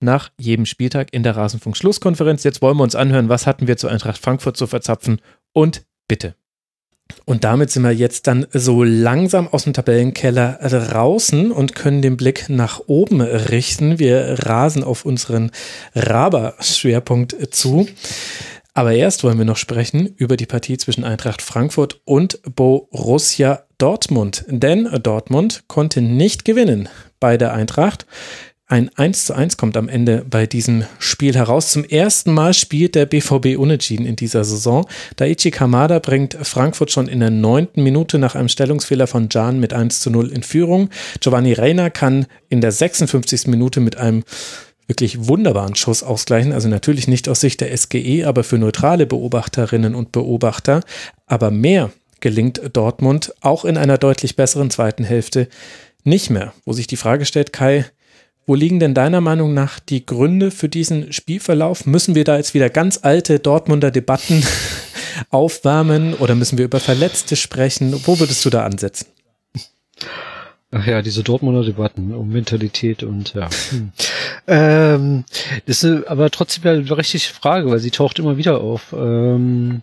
nach jedem Spieltag in der Rasenfunk-Schlusskonferenz. Jetzt wollen wir uns anhören, was hatten wir zu Eintracht Frankfurt zu verzapfen und bitte. Und damit sind wir jetzt dann so langsam aus dem Tabellenkeller draußen und können den Blick nach oben richten. Wir rasen auf unseren Raber-Schwerpunkt zu. Aber erst wollen wir noch sprechen über die Partie zwischen Eintracht Frankfurt und Borussia Dortmund. Denn Dortmund konnte nicht gewinnen bei der Eintracht. Ein 1 zu 1 kommt am Ende bei diesem Spiel heraus. Zum ersten Mal spielt der BVB unentschieden in dieser Saison. Daichi Kamada bringt Frankfurt schon in der neunten Minute nach einem Stellungsfehler von Jan mit 1 zu 0 in Führung. Giovanni Reina kann in der 56. Minute mit einem wirklich wunderbaren Schuss ausgleichen. Also natürlich nicht aus Sicht der SGE, aber für neutrale Beobachterinnen und Beobachter. Aber mehr gelingt Dortmund auch in einer deutlich besseren zweiten Hälfte nicht mehr. Wo sich die Frage stellt, Kai, wo liegen denn deiner Meinung nach die Gründe für diesen Spielverlauf? Müssen wir da jetzt wieder ganz alte Dortmunder Debatten aufwärmen oder müssen wir über Verletzte sprechen? Wo würdest du da ansetzen? Ach ja, diese Dortmunder Debatten um Mentalität und ja. Hm. Ähm, das ist aber trotzdem eine berechtigte Frage, weil sie taucht immer wieder auf. Ähm,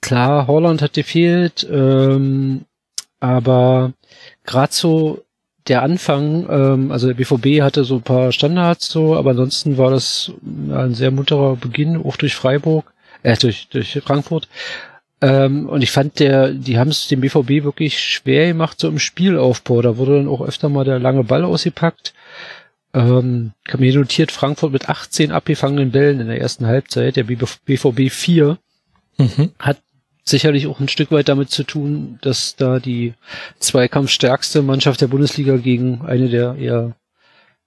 klar, Holland hat gefehlt, ähm, aber gerade so der Anfang, ähm, also der BVB hatte so ein paar Standards so, aber ansonsten war das ein sehr munterer Beginn, auch durch Freiburg, äh, durch, durch Frankfurt. Ähm, und ich fand, der, die haben es dem BVB wirklich schwer gemacht, so im Spielaufbau. Da wurde dann auch öfter mal der lange Ball ausgepackt. Ähm, ich habe mir notiert, Frankfurt mit 18 abgefangenen Bällen in der ersten Halbzeit, der BVB 4. Mhm. Hat sicherlich auch ein Stück weit damit zu tun, dass da die zweikampfstärkste Mannschaft der Bundesliga gegen eine der eher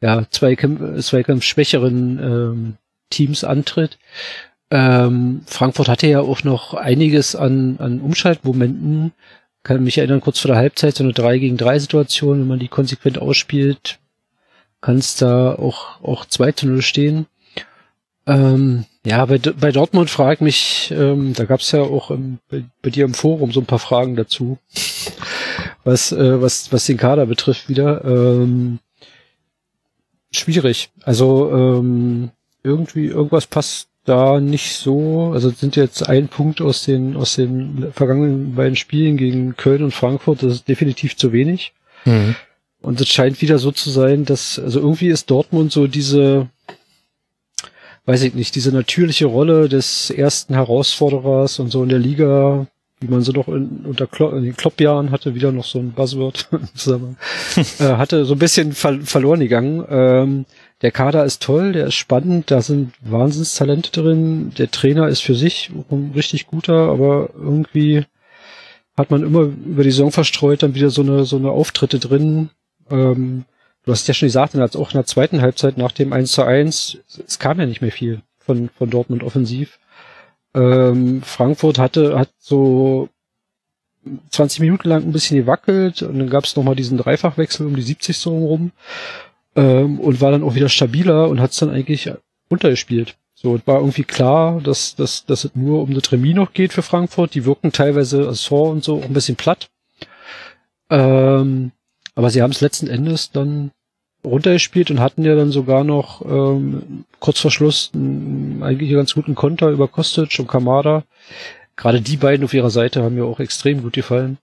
ja, Zweikampf, Zweikampfschwächeren ähm, Teams antritt. Ähm, Frankfurt hatte ja auch noch einiges an, an Umschaltmomenten. Kann mich erinnern, kurz vor der Halbzeit so eine 3 gegen 3 Situation, wenn man die konsequent ausspielt, kann es da auch, auch 2 zu 0 stehen. Ähm, ja, bei, bei Dortmund frage ich mich, ähm, da gab es ja auch im, bei, bei, dir im Forum so ein paar Fragen dazu, was, äh, was, was den Kader betrifft wieder. Ähm, schwierig. Also ähm, irgendwie irgendwas passt da nicht so. Also sind jetzt ein Punkt aus den aus den vergangenen beiden Spielen gegen Köln und Frankfurt. Das ist definitiv zu wenig. Mhm. Und es scheint wieder so zu sein, dass also irgendwie ist Dortmund so diese weiß ich nicht, diese natürliche Rolle des ersten Herausforderers und so in der Liga, wie man so noch in, unter Klo in den Kloppjahren hatte, wieder noch so ein Buzzword, äh, hatte so ein bisschen ver verloren gegangen. Ähm, der Kader ist toll, der ist spannend, da sind Wahnsinnstalente drin, der Trainer ist für sich ein richtig guter, aber irgendwie hat man immer über die Saison verstreut dann wieder so eine, so eine Auftritte drin, ähm, du hast ja schon gesagt, als auch in der zweiten Halbzeit nach dem 1 zu 1, es kam ja nicht mehr viel von, von Dortmund offensiv. Ähm, Frankfurt hatte, hat so 20 Minuten lang ein bisschen gewackelt und dann gab es nochmal diesen Dreifachwechsel um die 70 so rum ähm, und war dann auch wieder stabiler und hat es dann eigentlich runtergespielt. So, es war irgendwie klar, dass, dass, dass es nur um das Remis noch geht für Frankfurt. Die wirken teilweise als Tor und so auch ein bisschen platt. Ähm, aber sie haben es letzten Endes dann runtergespielt und hatten ja dann sogar noch ähm, kurz vor Schluss einen, eigentlich einen ganz guten Konter über Kostic und Kamada. Gerade die beiden auf ihrer Seite haben mir auch extrem gut gefallen.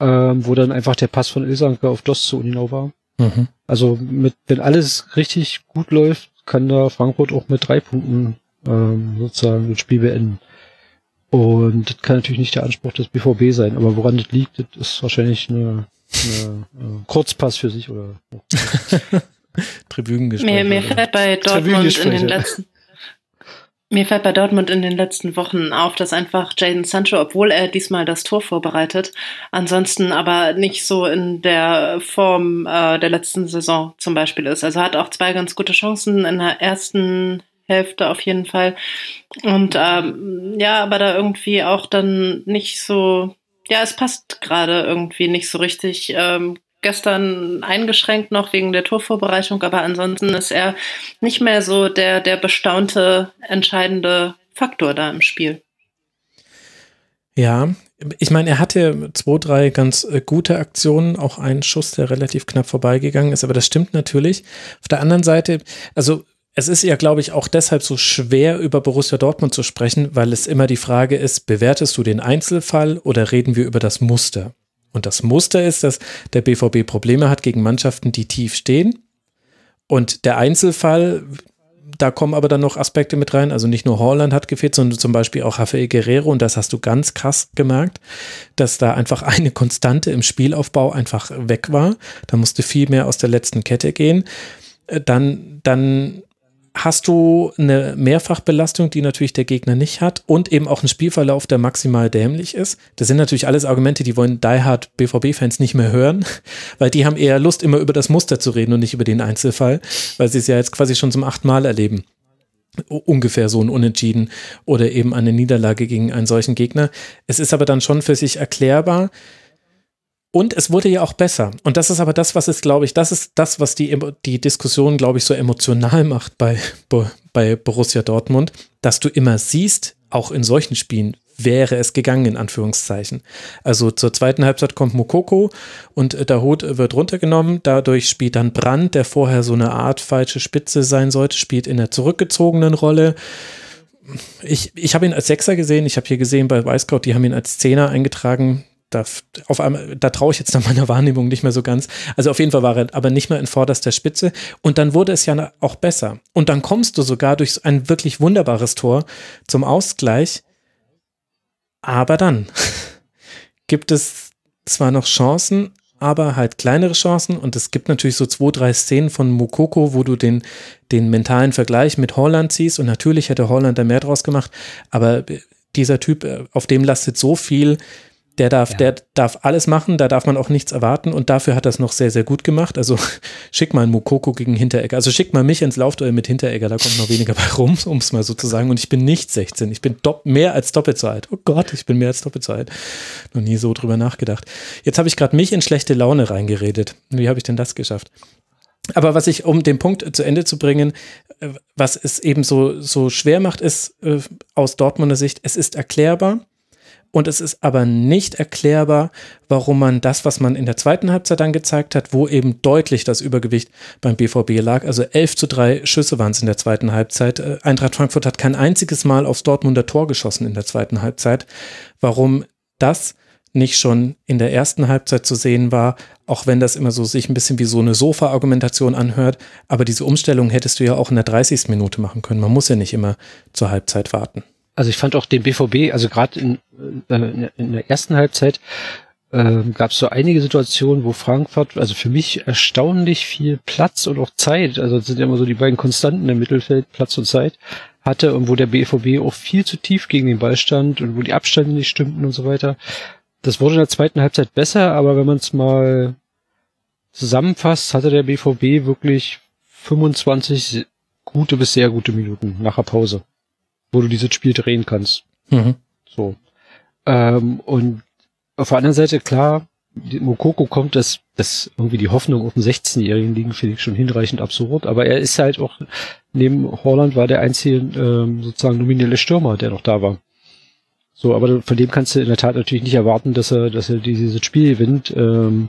Ähm, wo dann einfach der Pass von Ilsanke auf Dost zu Uninau war. Mhm. Also mit, wenn alles richtig gut läuft, kann da Frankfurt auch mit drei Punkten ähm, sozusagen das Spiel beenden. Und das kann natürlich nicht der Anspruch des BVB sein, aber woran das liegt, das ist wahrscheinlich eine eine, äh, Kurzpass für sich oder Tribünengespräche. Mir, mir fällt bei Dortmund in den letzten mir fällt bei Dortmund in den letzten Wochen auf, dass einfach Jaden Sancho, obwohl er diesmal das Tor vorbereitet, ansonsten aber nicht so in der Form äh, der letzten Saison zum Beispiel ist. Also hat auch zwei ganz gute Chancen in der ersten Hälfte auf jeden Fall. Und ähm, ja, aber da irgendwie auch dann nicht so, ja, es passt gerade irgendwie nicht so richtig. Ähm, gestern eingeschränkt noch wegen der Torvorbereitung, aber ansonsten ist er nicht mehr so der, der bestaunte, entscheidende Faktor da im Spiel. Ja, ich meine, er hatte zwei, drei ganz äh, gute Aktionen, auch einen Schuss, der relativ knapp vorbeigegangen ist, aber das stimmt natürlich. Auf der anderen Seite, also es ist ja, glaube ich, auch deshalb so schwer, über Borussia Dortmund zu sprechen, weil es immer die Frage ist, bewertest du den Einzelfall oder reden wir über das Muster? Und das Muster ist, dass der BVB Probleme hat gegen Mannschaften, die tief stehen. Und der Einzelfall, da kommen aber dann noch Aspekte mit rein. Also nicht nur Holland hat gefehlt, sondern zum Beispiel auch Rafael Guerrero. Und das hast du ganz krass gemerkt, dass da einfach eine Konstante im Spielaufbau einfach weg war. Da musste viel mehr aus der letzten Kette gehen. Äh, dann, dann hast du eine Mehrfachbelastung, die natürlich der Gegner nicht hat und eben auch einen Spielverlauf, der maximal dämlich ist. Das sind natürlich alles Argumente, die wollen Die Hard BVB-Fans nicht mehr hören, weil die haben eher Lust, immer über das Muster zu reden und nicht über den Einzelfall, weil sie es ja jetzt quasi schon zum achten Mal erleben. Ungefähr so ein Unentschieden oder eben eine Niederlage gegen einen solchen Gegner. Es ist aber dann schon für sich erklärbar, und es wurde ja auch besser. Und das ist aber das, was es, glaube ich, das ist das, was die, die Diskussion, glaube ich, so emotional macht bei, bei Borussia Dortmund, dass du immer siehst, auch in solchen Spielen wäre es gegangen, in Anführungszeichen. Also zur zweiten Halbzeit kommt Mokoko und der Hut wird runtergenommen. Dadurch spielt dann Brand, der vorher so eine Art falsche Spitze sein sollte, spielt in der zurückgezogenen Rolle. Ich, ich habe ihn als Sechser gesehen. Ich habe hier gesehen bei Weißkraut, die haben ihn als Zehner eingetragen da, auf einmal, da traue ich jetzt nach meiner Wahrnehmung nicht mehr so ganz. Also auf jeden Fall war er aber nicht mehr in vorderster Spitze. Und dann wurde es ja auch besser. Und dann kommst du sogar durch ein wirklich wunderbares Tor zum Ausgleich. Aber dann gibt es zwar noch Chancen, aber halt kleinere Chancen. Und es gibt natürlich so zwei, drei Szenen von Mukoko, wo du den, den mentalen Vergleich mit Holland ziehst. Und natürlich hätte Holland da mehr draus gemacht. Aber dieser Typ, äh, auf dem lastet so viel der darf, ja. der darf alles machen, da darf man auch nichts erwarten und dafür hat er es noch sehr, sehr gut gemacht. Also schick mal einen Mukoko gegen Hinteregger. Also schick mal mich ins Laufduell mit Hinteregger, da kommt noch weniger bei rum, um es mal so zu sagen. Und ich bin nicht 16, ich bin mehr als doppelt so alt. Oh Gott, ich bin mehr als doppelt so alt. Noch nie so drüber nachgedacht. Jetzt habe ich gerade mich in schlechte Laune reingeredet. Wie habe ich denn das geschafft? Aber was ich, um den Punkt zu Ende zu bringen, äh, was es eben so, so schwer macht, ist äh, aus Dortmunder Sicht, es ist erklärbar, und es ist aber nicht erklärbar, warum man das, was man in der zweiten Halbzeit dann gezeigt hat, wo eben deutlich das Übergewicht beim BVB lag, also 11 zu 3 Schüsse waren es in der zweiten Halbzeit. Äh, Eintracht Frankfurt hat kein einziges Mal aufs Dortmunder Tor geschossen in der zweiten Halbzeit. Warum das nicht schon in der ersten Halbzeit zu sehen war, auch wenn das immer so sich ein bisschen wie so eine Sofa-Argumentation anhört, aber diese Umstellung hättest du ja auch in der 30. Minute machen können. Man muss ja nicht immer zur Halbzeit warten. Also ich fand auch den BVB, also gerade in, äh, in der ersten Halbzeit äh, gab es so einige Situationen, wo Frankfurt, also für mich erstaunlich viel Platz und auch Zeit, also das sind ja immer so die beiden Konstanten im Mittelfeld, Platz und Zeit, hatte und wo der BVB auch viel zu tief gegen den Ball stand und wo die Abstände nicht stimmten und so weiter. Das wurde in der zweiten Halbzeit besser, aber wenn man es mal zusammenfasst, hatte der BVB wirklich 25 gute bis sehr gute Minuten nach der Pause wo du dieses Spiel drehen kannst. Mhm. So. Ähm, und auf der anderen Seite, klar, Mokoko kommt, dass das irgendwie die Hoffnung auf den 16-Jährigen liegen, finde ich schon hinreichend absurd. Aber er ist halt auch, neben Holland war der einzige ähm, sozusagen nominelle Stürmer, der noch da war. So, aber von dem kannst du in der Tat natürlich nicht erwarten, dass er, dass er dieses Spiel gewinnt. Ähm,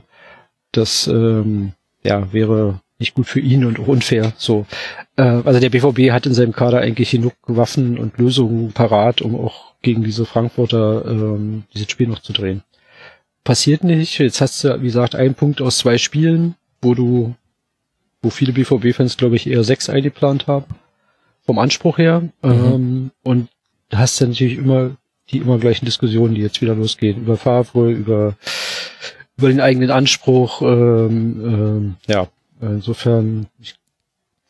das ähm, ja, wäre nicht gut für ihn und auch unfair. So, äh, also der BVB hat in seinem Kader eigentlich genug Waffen und Lösungen parat, um auch gegen diese Frankfurter ähm, dieses Spiel noch zu drehen. Passiert nicht. Jetzt hast du, wie gesagt, einen Punkt aus zwei Spielen, wo du, wo viele BVB-Fans, glaube ich, eher sechs eingeplant haben. Vom Anspruch her. Mhm. Ähm, und da hast du natürlich immer die immer gleichen Diskussionen, die jetzt wieder losgehen. Über Favre, über über den eigenen Anspruch. Ähm, ähm, ja, insofern, ich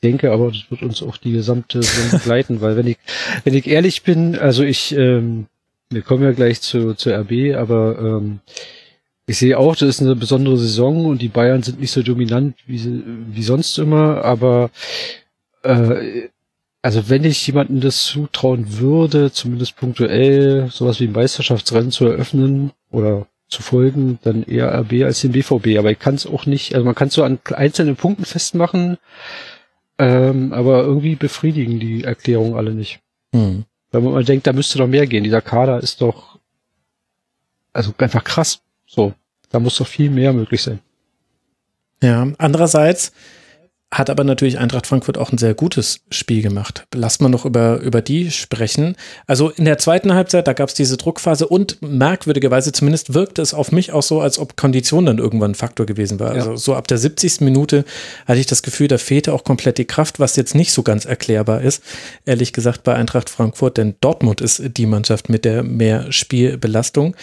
denke aber, das wird uns auch die gesamte Saison begleiten, weil wenn ich, wenn ich ehrlich bin, also ich, ähm, wir kommen ja gleich zu, zu RB, aber ähm, ich sehe auch, das ist eine besondere Saison und die Bayern sind nicht so dominant wie, wie sonst immer, aber äh, also wenn ich jemandem das zutrauen würde, zumindest punktuell sowas wie ein Meisterschaftsrennen zu eröffnen oder zu folgen, dann eher RB als den BVB. Aber ich kann es auch nicht, also man kann es so an einzelnen Punkten festmachen, ähm, aber irgendwie befriedigen die Erklärungen alle nicht. Hm. Weil man mal denkt, da müsste doch mehr gehen. Dieser Kader ist doch also einfach krass. So, da muss doch viel mehr möglich sein. Ja, andererseits hat aber natürlich Eintracht Frankfurt auch ein sehr gutes Spiel gemacht. Lasst mal noch über, über die sprechen. Also in der zweiten Halbzeit, da gab es diese Druckphase und merkwürdigerweise zumindest wirkte es auf mich auch so, als ob Kondition dann irgendwann ein Faktor gewesen war. Ja. Also so ab der 70. Minute hatte ich das Gefühl, da fehlte auch komplett die Kraft, was jetzt nicht so ganz erklärbar ist. Ehrlich gesagt bei Eintracht Frankfurt, denn Dortmund ist die Mannschaft mit der mehr Spielbelastung.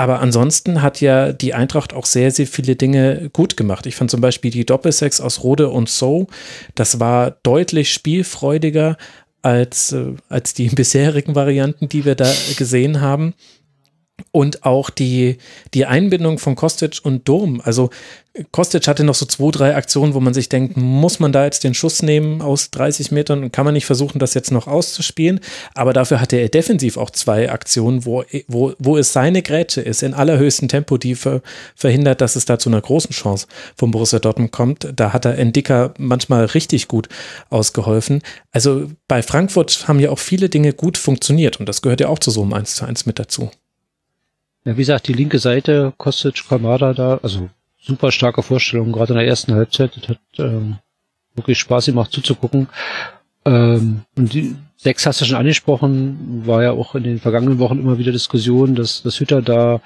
Aber ansonsten hat ja die Eintracht auch sehr, sehr viele Dinge gut gemacht. Ich fand zum Beispiel die Doppelsex aus Rode und So, das war deutlich spielfreudiger als, äh, als die bisherigen Varianten, die wir da gesehen haben und auch die, die Einbindung von Kostic und Dom. Also Kostic hatte noch so zwei, drei Aktionen, wo man sich denkt, muss man da jetzt den Schuss nehmen aus 30 Metern und kann man nicht versuchen, das jetzt noch auszuspielen. Aber dafür hatte er defensiv auch zwei Aktionen, wo, wo, wo es seine Grätsche ist, in allerhöchstem Tempo, die ver, verhindert, dass es da zu einer großen Chance von Borussia Dortmund kommt. Da hat er Endika manchmal richtig gut ausgeholfen. Also bei Frankfurt haben ja auch viele Dinge gut funktioniert und das gehört ja auch zu so einem 1 zu 1 mit dazu. Ja, wie gesagt, die linke Seite, Kostic, Kamada da, also super starke Vorstellung, gerade in der ersten Halbzeit. Das hat ähm, wirklich Spaß gemacht zuzugucken. Ähm, und die sechs hast du schon angesprochen, war ja auch in den vergangenen Wochen immer wieder Diskussion, dass, dass Hütter da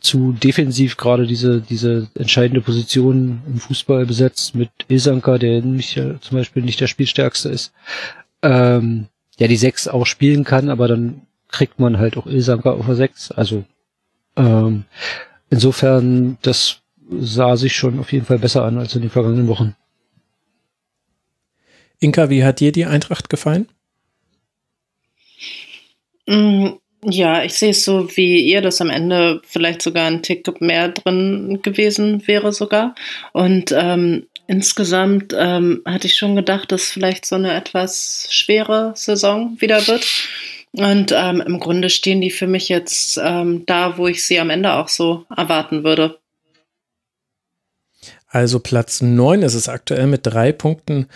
zu defensiv gerade diese, diese entscheidende Position im Fußball besetzt mit Ilsanka, der nicht, äh, zum Beispiel nicht der Spielstärkste ist. Ähm, der die sechs auch spielen kann, aber dann kriegt man halt auch Ilsanka auf der sechs. Also ähm, insofern, das sah sich schon auf jeden Fall besser an als in den vergangenen Wochen. Inka, wie hat dir die Eintracht gefallen? Mm, ja, ich sehe es so wie ihr, dass am Ende vielleicht sogar ein Tick mehr drin gewesen wäre sogar. Und ähm, insgesamt ähm, hatte ich schon gedacht, dass vielleicht so eine etwas schwere Saison wieder wird. Und ähm, im Grunde stehen die für mich jetzt ähm, da, wo ich sie am Ende auch so erwarten würde. Also Platz 9 ist es aktuell mit drei Punkten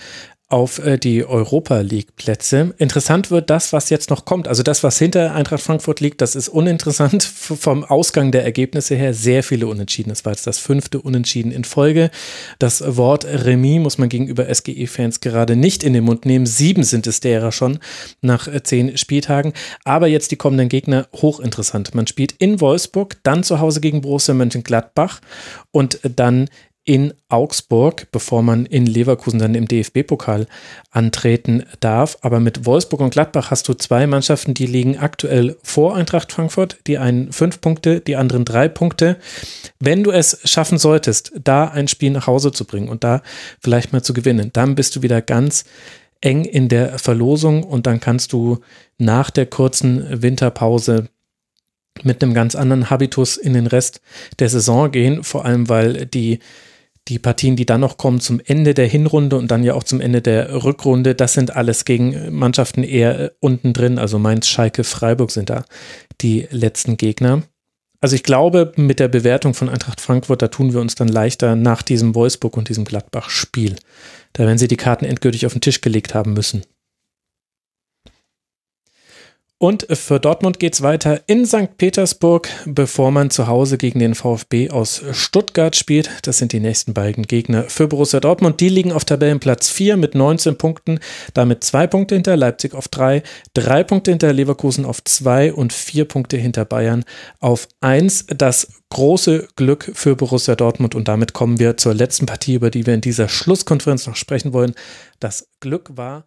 auf äh, die Europa League Plätze. Interessant wird das, was jetzt noch kommt. Also das, was hinter Eintracht Frankfurt liegt, das ist uninteressant vom Ausgang der Ergebnisse her. Sehr viele Unentschieden. Das war jetzt das fünfte Unentschieden in Folge. Das Wort Remis muss man gegenüber SGE-Fans gerade nicht in den Mund nehmen. Sieben sind es derer schon nach äh, zehn Spieltagen. Aber jetzt die kommenden Gegner hochinteressant. Man spielt in Wolfsburg, dann zu Hause gegen Borussia Mönchengladbach und dann in Augsburg, bevor man in Leverkusen dann im DFB-Pokal antreten darf. Aber mit Wolfsburg und Gladbach hast du zwei Mannschaften, die liegen aktuell vor Eintracht Frankfurt. Die einen fünf Punkte, die anderen drei Punkte. Wenn du es schaffen solltest, da ein Spiel nach Hause zu bringen und da vielleicht mal zu gewinnen, dann bist du wieder ganz eng in der Verlosung und dann kannst du nach der kurzen Winterpause mit einem ganz anderen Habitus in den Rest der Saison gehen, vor allem weil die die Partien, die dann noch kommen zum Ende der Hinrunde und dann ja auch zum Ende der Rückrunde, das sind alles gegen Mannschaften eher äh, unten drin. Also Mainz, Schalke, Freiburg sind da die letzten Gegner. Also ich glaube, mit der Bewertung von Eintracht Frankfurt, da tun wir uns dann leichter nach diesem Wolfsburg und diesem Gladbach-Spiel. Da werden sie die Karten endgültig auf den Tisch gelegt haben müssen. Und für Dortmund geht es weiter in St. Petersburg, bevor man zu Hause gegen den VfB aus Stuttgart spielt. Das sind die nächsten beiden Gegner für Borussia Dortmund. Die liegen auf Tabellenplatz 4 mit 19 Punkten, damit zwei Punkte hinter Leipzig auf 3, drei Punkte hinter Leverkusen auf 2 und vier Punkte hinter Bayern auf 1. Das große Glück für Borussia Dortmund und damit kommen wir zur letzten Partie, über die wir in dieser Schlusskonferenz noch sprechen wollen. Das Glück war,